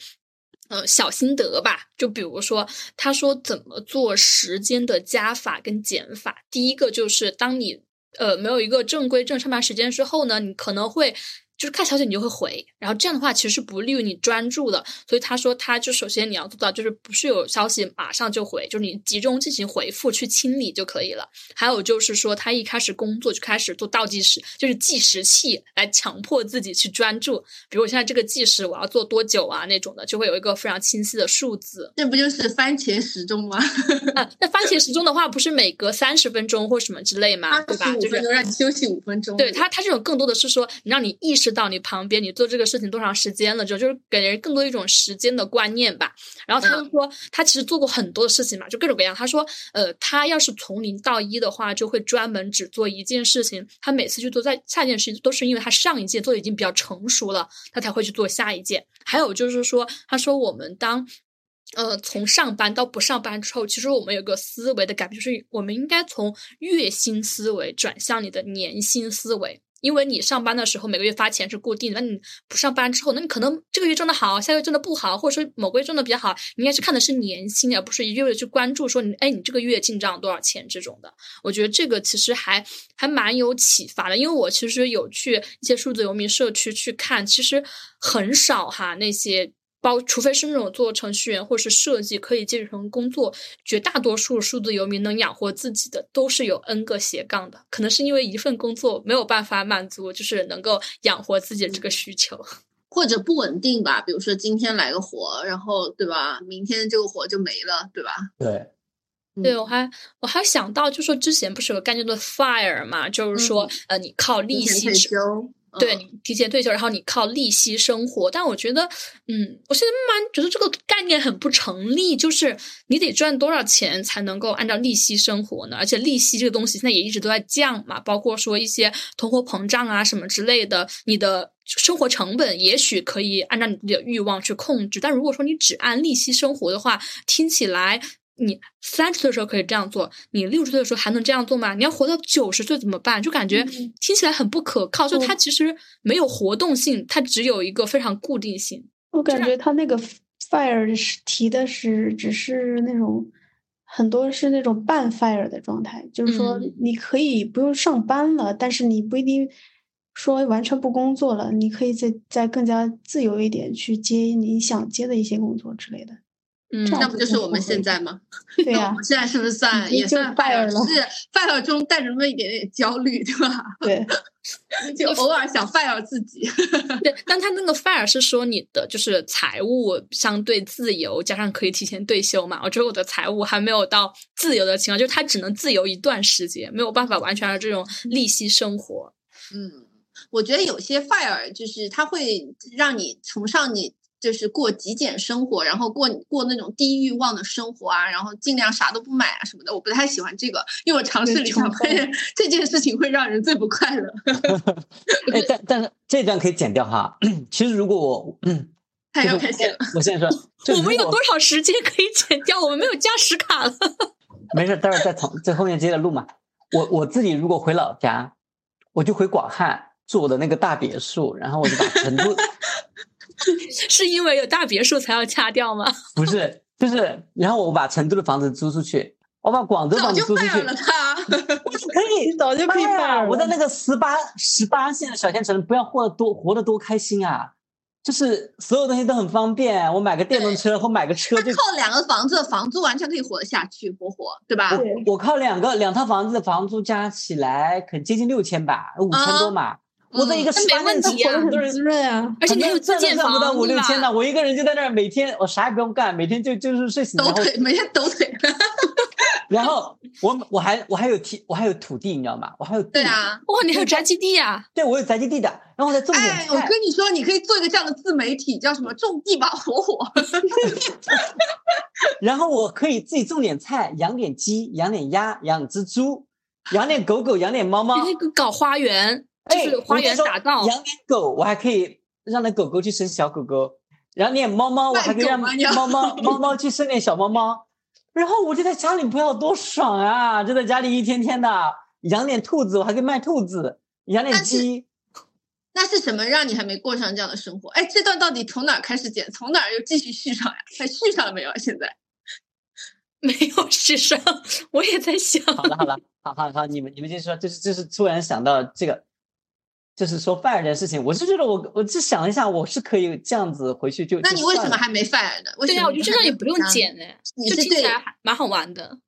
呃，小心得吧，就比如说，他说怎么做时间的加法跟减法。第一个就是，当你呃没有一个正规正上班时间之后呢，你可能会。就是看消息你就会回，然后这样的话其实是不利于你专注的。所以他说，他就首先你要做到，就是不是有消息马上就回，就是你集中进行回复去清理就可以了。还有就是说，他一开始工作就开始做倒计时，就是计时器来强迫自己去专注。比如我现在这个计时我要做多久啊那种的，就会有一个非常清晰的数字。这不就是番茄时钟吗？啊，那番茄时钟的话，不是每隔三十分钟或什么之类吗？对吧？就是让你休息五分钟。对他，他这种更多的是说，让你意识。知道你旁边你做这个事情多长时间了，就就是给人更多一种时间的观念吧。然后他就说，他其实做过很多的事情嘛，就各种各样。他说，呃，他要是从零到一的话，就会专门只做一件事情。他每次去做在下一件事情，都是因为他上一件做的已经比较成熟了，他才会去做下一件。还有就是说，他说我们当呃从上班到不上班之后，其实我们有个思维的改变，就是我们应该从月薪思维转向你的年薪思维。因为你上班的时候每个月发钱是固定的，那你不上班之后，那你可能这个月挣的好，下个月挣的不好，或者说某个月挣的比较好，你应该是看的是年薪，而不是一味的去关注说你，哎，你这个月进账多少钱这种的。我觉得这个其实还还蛮有启发的，因为我其实有去一些数字游民社区去看，其实很少哈那些。包，除非是那种做程序员或是设计可以接成工作，绝大多数数字游民能养活自己的都是有 N 个斜杠的，可能是因为一份工作没有办法满足，就是能够养活自己的这个需求，或者不稳定吧。比如说今天来个活，然后对吧？明天这个活就没了，对吧？对，对我还我还想到，就说之前不是有个概念叫做 fire 嘛，就是说呃，你靠利息退休。对你提前退休，然后你靠利息生活。但我觉得，嗯，我现在慢慢觉得这个概念很不成立，就是你得赚多少钱才能够按照利息生活呢？而且利息这个东西现在也一直都在降嘛，包括说一些通货膨胀啊什么之类的，你的生活成本也许可以按照你的欲望去控制，但如果说你只按利息生活的话，听起来。你三十岁的时候可以这样做，你六十岁的时候还能这样做吗？你要活到九十岁怎么办？就感觉嗯听起来很不可靠，就它其实没有活动性，它只有一个非常固定性。我感觉他那个 fire 是提的是只是那种很多是那种半 fire 的状态，就是说嗯你可以不用上班了，但是你不一定说完全不工作了，你可以再再更加自由一点去接你想接的一些工作之类的。嗯，那不就是我们现在吗？对 我们现在是不是算也算 fire 了是 fire 中带着那么一点点焦虑，对吧？对，就偶尔想 fire 自己。对，但他那个 fire 是说你的就是财务相对自由，加上可以提前退休嘛。我觉得我的财务还没有到自由的情况，就是他只能自由一段时间，没有办法完全的这种利息生活。嗯，我觉得有些 fire 就是它会让你崇尚你。就是过极简生活，然后过过那种低欲望的生活啊，然后尽量啥都不买啊什么的，我不太喜欢这个，因为我尝试了一下，发现这件事情会让人最不快乐。哎，但但是这段可以剪掉哈。其实如果我，嗯，太就是要开心了，我现在说，我们有多少时间可以剪掉？我们没有加时卡了。没事，待会儿再从在后面接着录嘛。我我自己如果回老家，我就回广汉住我的那个大别墅，然后我就把成都 是因为有大别墅才要掐掉吗？不是就是，然后我把成都的房子租出去，我把广州房子租出去了他。可以早就可以妈呀 fire 了我在那个十八十八线的小县城，不要活得多活得多开心啊！就是所有东西都很方便，我买个电动车或买个车就他靠两个房子的房租完全可以活得下去，活活，对吧？对我靠两个两套房子的房租加起来可接近六千吧，五千多嘛。我在一个那十八没问题啊线城很多人滋润啊。而且你还有自建房，赚赚不到五六千呢，我一个人就在那儿，每天我啥也不用干，每天就就是睡醒，抖腿，每天抖腿。然后我我还我还有地我还有土地，你知道吗？我还有地对，啊，哇，你还有宅基地呀、对我有宅基地的，然后我再种点哎，我。跟你说，你可以做一个这样的自媒体，叫什么“种地吧火火 然后我可以自己种点菜，养点鸡，养点鸭，养只猪，养点狗狗，养点猫猫。搞花园，就哎是花园打造。养点狗，我还可以让那狗狗去生小狗狗；养点猫猫，我还可以让猫猫 猫猫去生点小猫猫。然后我就在家里不要多爽啊！就在家里一天天的养点兔子，我还可以卖兔子；养点鸡。”，那是什么让你还没过上这样的生活？哎，这段到底从哪儿开始剪？从哪儿又继续续上呀？还续上了没有啊？现在 没有续上，我也在想，好了好了，好好好，你们你们继续说，就是就是突然想到这个，就是说 fire 这件事情，我是觉得我我就想一下，我是可以这样子回去就。那你为什么还没 fire 呢？对呀、我觉得这样也不用剪哎，你是对就听起来还蛮好玩的。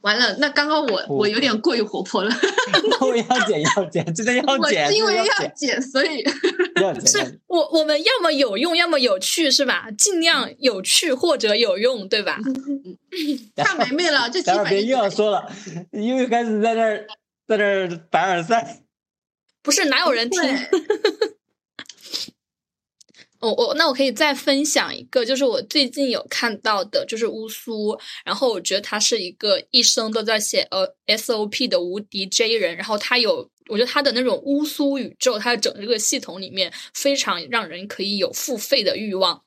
完了，那刚刚我我有点过于活泼了，我要剪要剪，真的要我剪，是因为要剪剪，所以 要剪。要是剪我我们要么有用，要么有趣，是吧？尽量有趣或者有用，对吧？看梅梅了，这期待会别又要说了，又又开始在那儿在那儿凡尔赛。不是哪有人听？我我我那我可以再分享一个，就是我最近有看到的，就是乌苏，然后我觉得他是一个一生都在写呃 SOP 的无敌 J 人，然后他有，我觉得他的那种乌苏宇宙，他的整个系统里面非常让人可以有付费的欲望。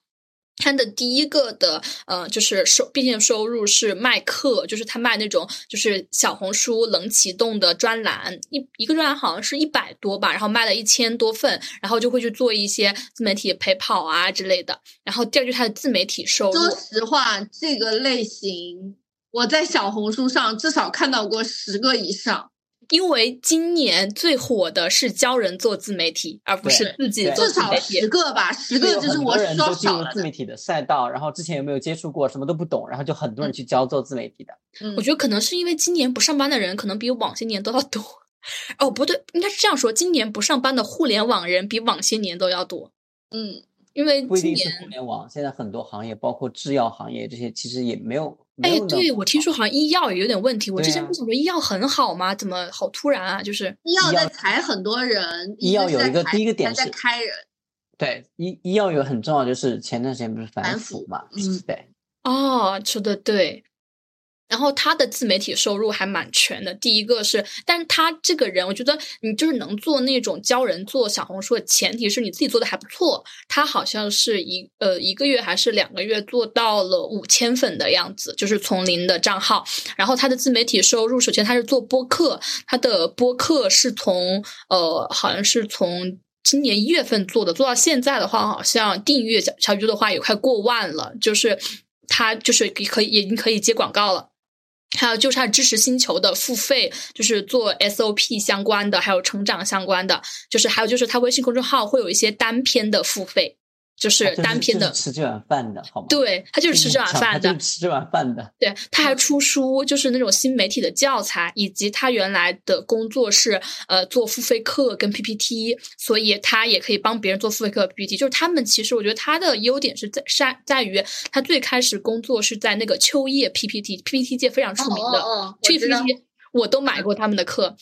他的第一个的呃，就是收毕竟收入是卖课，就是他卖那种就是小红书冷启动的专栏，一一个专栏好像是一百多吧，然后卖了一千多份，然后就会去做一些自媒体陪跑啊之类的。然后第二就是他的自媒体收入，说实话，这个类型我在小红书上至少看到过十个以上，因为今年最火的是教人做自媒体，而不是自己做至少自媒体十。个吧，十个就是我很多人说进入少了的。自媒体的赛道，然后之前有没有接触过，什么都不懂，然后就很多人去教做自媒体的。嗯我觉得可能是因为今年不上班的人可能比往些年都要多。哦，不对，应该是这样说：今年不上班的互联网人比往些年都要多。嗯，因为不一今年定是互联网，现在很多行业，包括制药行业这些，其实也没有哎对我听说好像医药也有点问题，我之前不想说医药很好吗？怎么好突然啊？就是医药在裁很多人，医药有一个第一个点是开人，对医医药有很重要，就是前段时间不是反腐嘛，嗯对，哦，说的对。然后他的自媒体收入还蛮全的。第一个是，但是他这个人，我觉得你就是能做那种教人做小红书的前提是你自己做的还不错。他好像是一呃一个月还是两个月做到了五千粉的样子，就是从零的账号。然后他的自媒体收入，首先他是做播客，他的播客是从呃好像是从。今年一月份做的，做到现在的话，好像订阅小小宇宙的话也快过万了，就是他就是可以已经可以接广告了。还有就是他知识星球的付费，就是做 SOP 相关的，还有成长相关的，就是还有就是他微信公众号会有一些单篇的付费，就是单篇的，就是吃这碗饭的好吗？对他就是吃这碗饭的就是，吃这碗饭的。对，他还出书，就是那种新媒体的教材，以及他原来的工作是呃做付费课跟 PPT，所以他也可以帮别人做付费课 PPT。就是他们其实我觉得他的优点是在在在于他最开始工作是在那个秋叶 PPT，PPT 界非常出名的，秋叶 PPT 我都买过他们的课。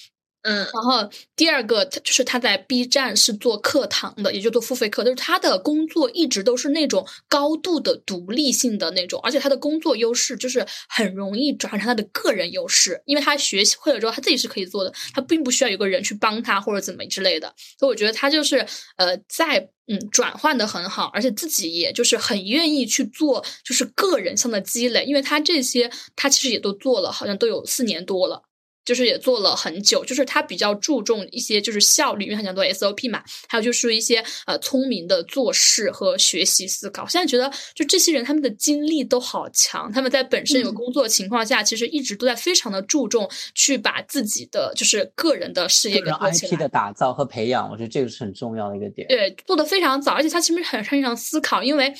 嗯然后第二个他就是他在 B 站是做课堂的，也就做付费课，就是他的工作一直都是那种高度的独立性的那种，而且他的工作优势就是很容易转换成他的个人优势，因为他学习会了之后他自己是可以做的，他并不需要有个人去帮他或者怎么之类的，所以我觉得他就是呃在。嗯，转换的很好，而且自己也就是很愿意去做，就是个人上的积累，因为他这些他其实也都做了，好像都有四年多了。就是也做了很久，就是他比较注重一些就是效率，因为他想做 SOP 嘛，还有就是一些呃聪明的做事和学习思考。现在觉得就这些人他们的精力都好强，他们在本身有工作的情况下，其实一直都在非常的注重去把自己的就是个人的事业个人给做起 IP。的打造和培养，我觉得这个是很重要的一个点。对，做的非常早，而且他其实很擅长思考，因为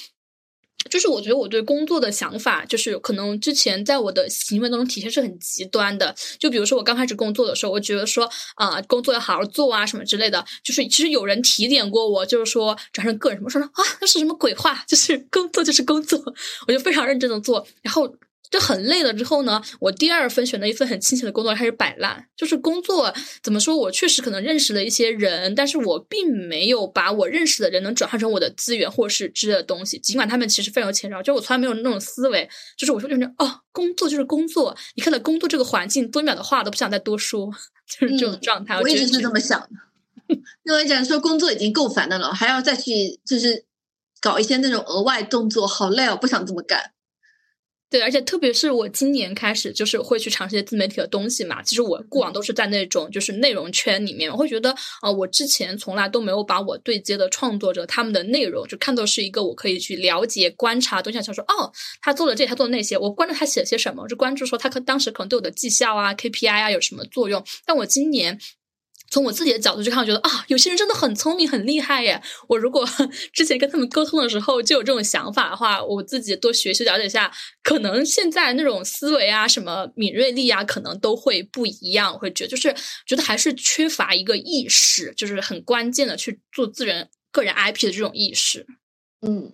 就是我觉得我对工作的想法，就是可能之前在我的行为当中体现是很极端的。就比如说我刚开始工作的时候，我觉得说啊、工作要好好做啊什么之类的。就是其实有人提点过我，就是说转成个人什么说说啊，那是什么鬼话？就是工作就是工作，我就非常认真的做，然后。就很累了之后呢，我第二份选择一份很清闲的工作，开始摆烂。就是工作怎么说，我确实可能认识了一些人，但是我并没有把我认识的人能转化成我的资源或是之类的东西。尽管他们其实非常有钱，然后就我从来没有那种思维，就是我说就是哦，工作就是工作，你看到工作这个环境，多一秒的话都不想再多说，就是这种嗯状态。我一直是这么想的。因为讲说工作已经够烦的了，还要再去就是搞一些那种额外动作，好累哦，不想这么干。对，而且特别是我今年开始，就是会去尝试一些自媒体的东西嘛。其实我过往都是在那种就是内容圈里面，我会觉得，呃，我之前从来都没有把我对接的创作者他们的内容就看作是一个我可以去了解、观察的东西，想说，哦，他做了这，他做了那些，我关注他写了些什么，我就关注说他可当时可能对我的绩效啊、KPI 啊有什么作用。但我今年。从我自己的角度去看，我觉得啊，有些人真的很聪明、很厉害耶！我如果 之前跟他们沟通的时候就有这种想法的话，我自己多学习了解一下，可能现在那种思维啊、什么敏锐力啊，可能都会不一样。我会觉得，就是觉得还是缺乏一个意识，就是很关键的去做自人个人 IP 的这种意识。嗯，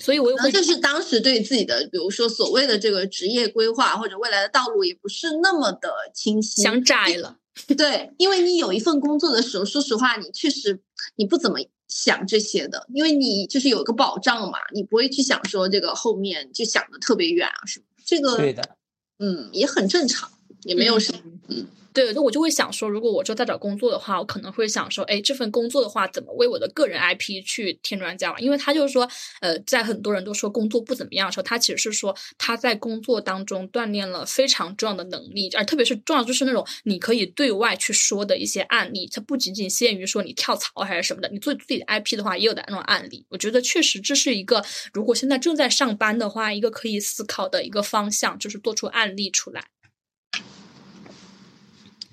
所以我也会可能就是当时对自己的，比如说所谓的这个职业规划或者未来的道路，也不是那么的清晰。想窄了。对，因为你有一份工作的时候，说实话，你确实你不怎么想这些的，因为你就是有一个保障嘛，你不会去想说这个后面就想的特别远啊什么。这个对的，嗯，也很正常，也没有什么。嗯对，那我就会想说，如果我之后再找工作的话，我可能会想说，哎，这份工作的话，怎么为我的个人 IP 去添砖加瓦？因为他就是说，呃，在很多人都说工作不怎么样的时候，他其实是说他在工作当中锻炼了非常重要的能力，而特别是重要就是那种你可以对外去说的一些案例，它不仅仅限于说你跳槽还是什么的，你做自己的 IP 的话，也有的那种案例。我觉得确实这是一个，如果现在正在上班的话，一个可以思考的一个方向，就是做出案例出来。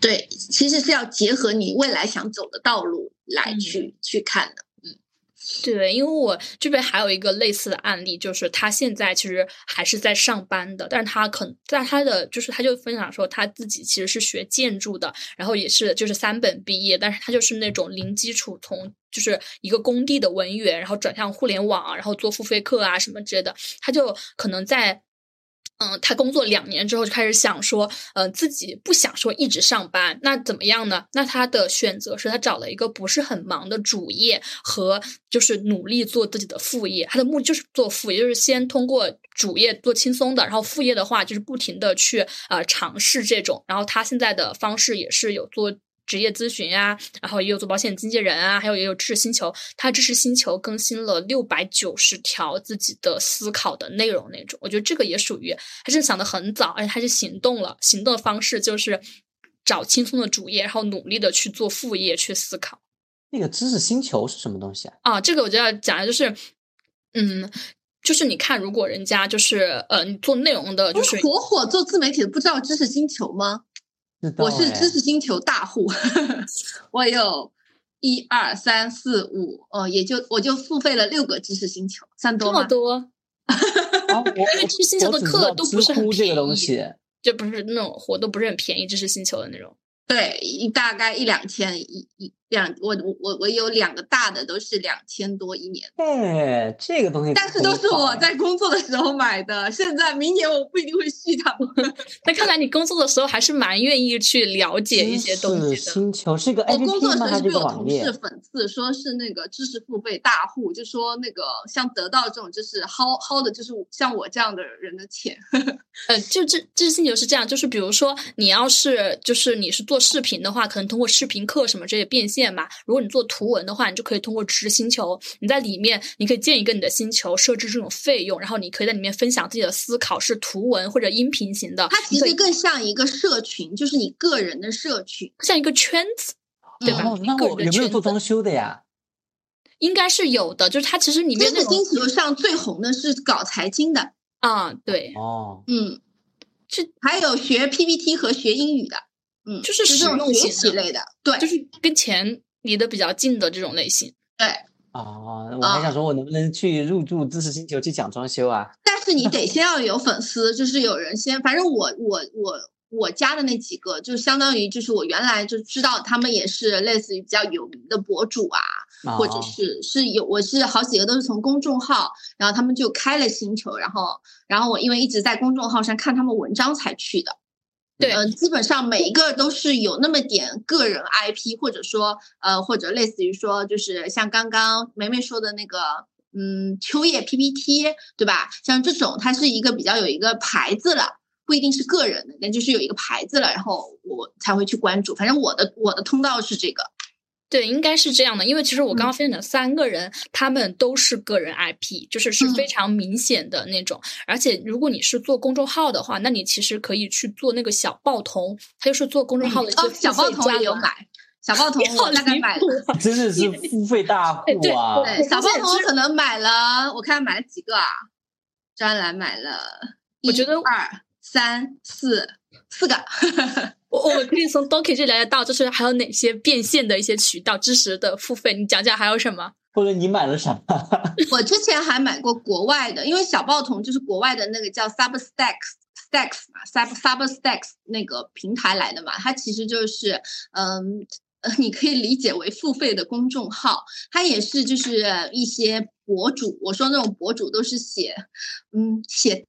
对，其实是要结合你未来想走的道路来去、去看的。对，因为我这边还有一个类似的案例，就是他现在其实还是在上班的，但是他可能在他的就是他就分享说他自己其实是学建筑的，然后也是就是三本毕业，但是他就是那种零基础从就是一个工地的文员，然后转向互联网，然后做付费课啊什么之类的，他就可能在。嗯，他工作两年之后就开始想说，呃，自己不想说一直上班，那怎么样呢？那他的选择是他找了一个不是很忙的主业和就是努力做自己的副业。他的目的就是做副业，就是先通过主业做轻松的，然后副业的话就是不停的去呃尝试这种。然后他现在的方式也是有做。职业咨询呀，然后也有做保险经纪人啊，还有也有知识星球。他知识星球更新了六百九十条自己的思考的内容那种，我觉得这个也属于他是想的很早，而且他是行动了。行动的方式就是找轻松的主业，然后努力的去做副业去思考。那个知识星球是什么东西啊？啊，这个我就要讲的就是，嗯，就是你看，如果人家就是呃，你做内容的，就是火火做自媒体的，不知道知识星球吗？我是知识星球大户，我有一二三四五，哦，也就我就付费了六个知识星球，算多吗？这么多，因为知识星球的课都不是很便宜，就不是那种活动不是很便宜，知识星球的那种。对，一大概一两千一一。两我我我我有两个大的都是两千多一年，哎，这个东西，但是都是我在工作的时候买的，现在明年我不一定会续它。那看来你工作的时候还是蛮愿意去了解一些东西的。星球是个我工作的时候是被我同事讽刺，说是那个知识付费大户，就说那个像得到这种就是薅薅的，就是像我这样的人的钱。呃，就这这星球是这样，就是比如说你要是就是你是做视频的话，可能通过视频课什么这些变现。嘛，如果你做图文的话，你就可以通过知识星球，你在里面你可以建一个你的星球，设置这种费用，然后你可以在里面分享自己的思考，是图文或者音频型的。它其实更像一个社群，就是你个人的社群，像一个圈子，对吧？那我有没有做装修的呀？应该是有的，就是它其实里面知识星球上最红的是搞财经的啊，对，哦，嗯，是还有学 PPT 和学英语的。嗯，就是实用学习类的，对，就是跟钱离得比较近的这种类型。对，哦，我还想说，我能不能去入驻知识星球去讲装修啊？但是你得 先要有粉丝，就是有人先，反正我我我我加的那几个，就相当于就是我原来就知道他们也是类似于比较有名的博主啊，或者是是有我是好几个都是从公众号，然后他们就开了星球，然后然后我因为一直在公众号上看他们文章才去的。对，嗯，基本上每一个都是有那么点个人 IP，或者说，呃，或者类似于说，就是像刚刚梅梅说的那个，嗯，秋叶 PPT，对吧？像这种，它是一个比较有一个牌子了，不一定是个人的，但就是有一个牌子了，然后我才会去关注。反正我的我的通道是这个。对，应该是这样的，因为其实我刚刚分享的三个人，他们都是个人 IP，就是是非常明显的那种。而且如果你是做公众号的话，那你其实可以去做那个小报童，他就是做公众号的一个小报童也有买，小报童我大概买了，真的是付费大 户啊！对，小报童可能买了，我看买了几个啊？专栏买了，我觉得二三四四个。我我可以从 Doki 这了解到，就是还有哪些变现的一些渠道，知识的付费，你讲讲还有什么？或者你买了啥？我之前还买过国外的，因为小报童就是国外的那个叫 Substacks，Stacks 嘛，Sub Substacks 那个平台来的嘛，它其实就是嗯呃，你可以理解为付费的公众号，它也是就是一些博主，我说那种博主都是写嗯写。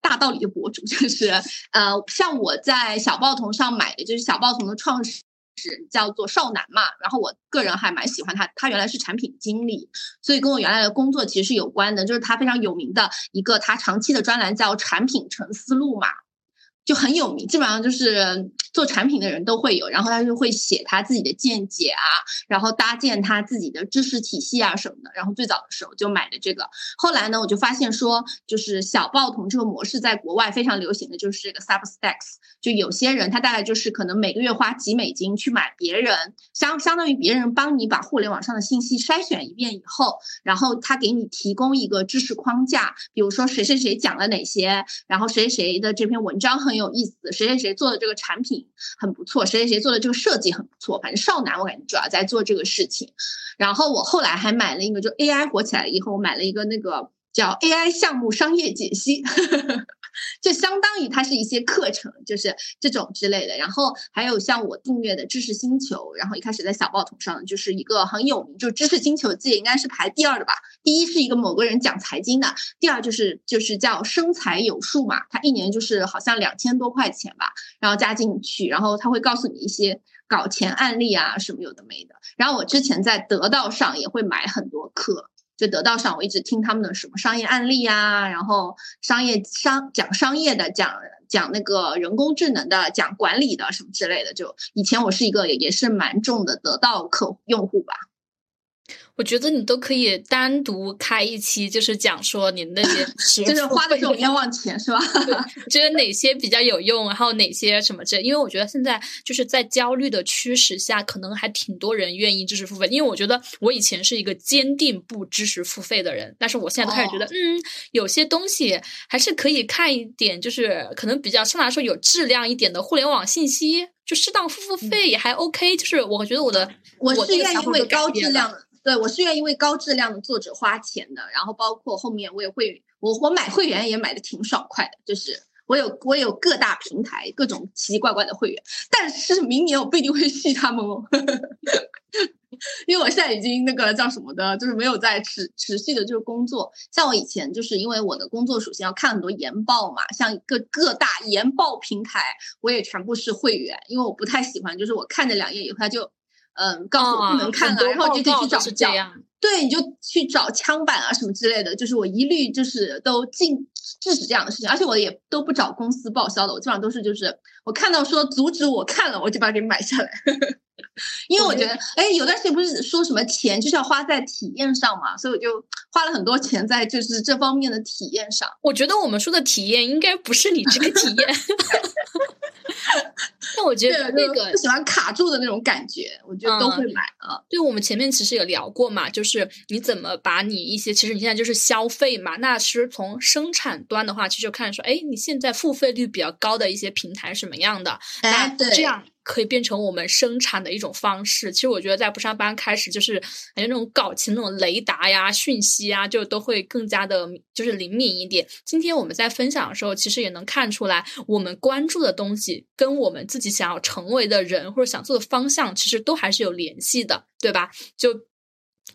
大道理的博主就是，呃，像我在小报童上买的，就是小报童的创始人叫做少男嘛，然后我个人还蛮喜欢他，他原来是产品经理，所以跟我原来的工作其实是有关的，就是他非常有名的一个他长期的专栏叫产品成思路嘛。就很有名，基本上就是做产品的人都会有，然后他就会写他自己的见解啊，然后搭建他自己的知识体系啊什么的。然后最早的时候就买的这个，后来呢，我就发现说，就是小报童这个模式在国外非常流行的就是这个 Substacks，就有些人他大概就是可能每个月花几美金去买别人相相当于别人帮你把互联网上的信息筛选一遍以后，然后他给你提供一个知识框架，比如说谁谁谁讲了哪些，然后谁谁的这篇文章很。有意思，谁谁谁做的这个产品很不错，谁谁谁做的这个设计很不错。反正少男我感觉主要在做这个事情。然后我后来还买了一个，就 AI 火起来以后，我买了一个那个叫 AI 项目商业解析，就相当于它是一些课程，就是这种之类的。然后还有像我订阅的知识星球，然后一开始在小报童上就是一个很有名，就知识星球界应该是排第二的吧。第一是一个某个人讲财经的，第二就是就是叫生财有术嘛，他一年就是好像两千多块钱吧，然后加进去，然后他会告诉你一些搞钱案例啊什么有的没的。然后我之前在得到上也会买很多课。就得到上，我一直听他们的什么商业案例啊，然后商业商讲商业的，讲讲那个人工智能的，讲管理的什么之类的。就以前我是一个也是蛮重的得到客用户吧。我觉得你都可以单独开一期，就是讲说你那些 就是花的这种冤枉钱是吧？觉得哪些比较有用，然后哪些什么这？因为我觉得现在就是在焦虑的驱使下，可能还挺多人愿意知识付费。因为我觉得我以前是一个坚定不知识付费的人，但是我现在开始觉得，嗯，有些东西还是可以看一点，就是可能比较相对来说有质量一点的互联网信息，就适当付付费也还 OK。就是我觉得我的我是愿意为高质量的。对，我是愿意为高质量的作者花钱的，然后包括后面我也会，我我买会员也买的挺爽快的，就是我有我有各大平台各种奇奇怪怪的会员，但是明年我不一定会续他们哦，因为我现在已经那个叫什么的，就是没有在持持续的就是工作，像我以前就是因为我的工作属性要看很多研报嘛，像各各大研报平台我也全部是会员，因为我不太喜欢，就是我看了两页以后他就。嗯，告诉我不能看了，然后就去找这样。对，你就去找枪版啊什么之类的，就是我一律就是都禁制止这样的事情，而且我也都不找公司报销的，我基本上都是就是我看到说阻止我看了，我就把它给买下来。因为我觉得，哎，有段时间不是说什么钱就是要花在体验上嘛，所以我就花了很多钱在就是这方面的体验上。我觉得我们说的体验应该不是你这个体验。那我觉得那个不喜欢卡住的那种感觉，我觉得都会买啊。对，我们前面其实有聊过嘛，就是你怎么把你一些，其实你现在就是消费嘛。那其实从生产端的话，其实就看说，哎，你现在付费率比较高的一些平台什么样的？哎，对，这样。可以变成我们生产的一种方式。其实我觉得，在不上班开始，就是感觉那种搞钱那种雷达呀、讯息啊，就都会更加的，就是灵敏一点。今天我们在分享的时候，其实也能看出来，我们关注的东西跟我们自己想要成为的人或者想做的方向，其实都还是有联系的，对吧？就。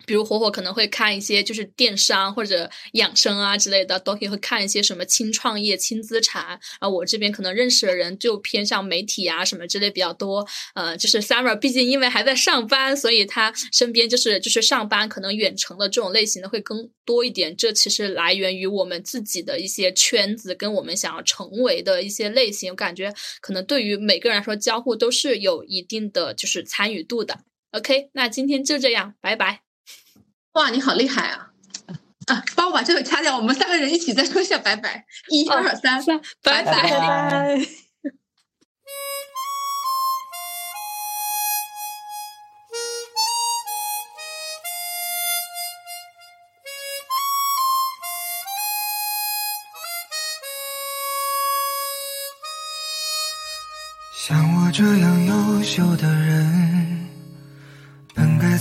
比如火火可能会看一些就是电商或者养生啊之类的，都可以会看一些什么轻创业、轻资产啊。我这边可能认识的人就偏向媒体啊什么之类比较多。呃，就是 Summer，毕竟因为还在上班，所以他身边就是就是上班可能远程的这种类型的会更多一点。这其实来源于我们自己的一些圈子跟我们想要成为的一些类型。我感觉可能对于每个人来说，交互都是有一定的就是参与度的。OK，那今天就这样，拜拜。哇，你好厉害啊！啊，帮我把这个掐掉，我们三个人一起再说一下拜拜。一二三，拜拜。像我这样优秀的人。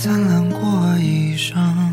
灿烂过一生，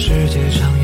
世界上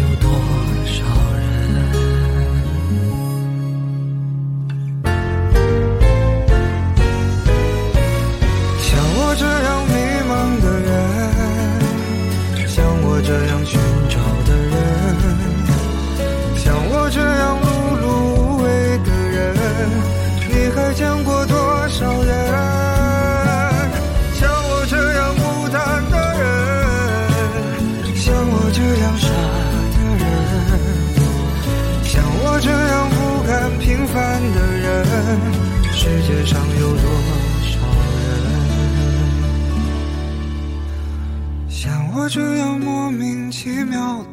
上有多少人？像我这样莫名其妙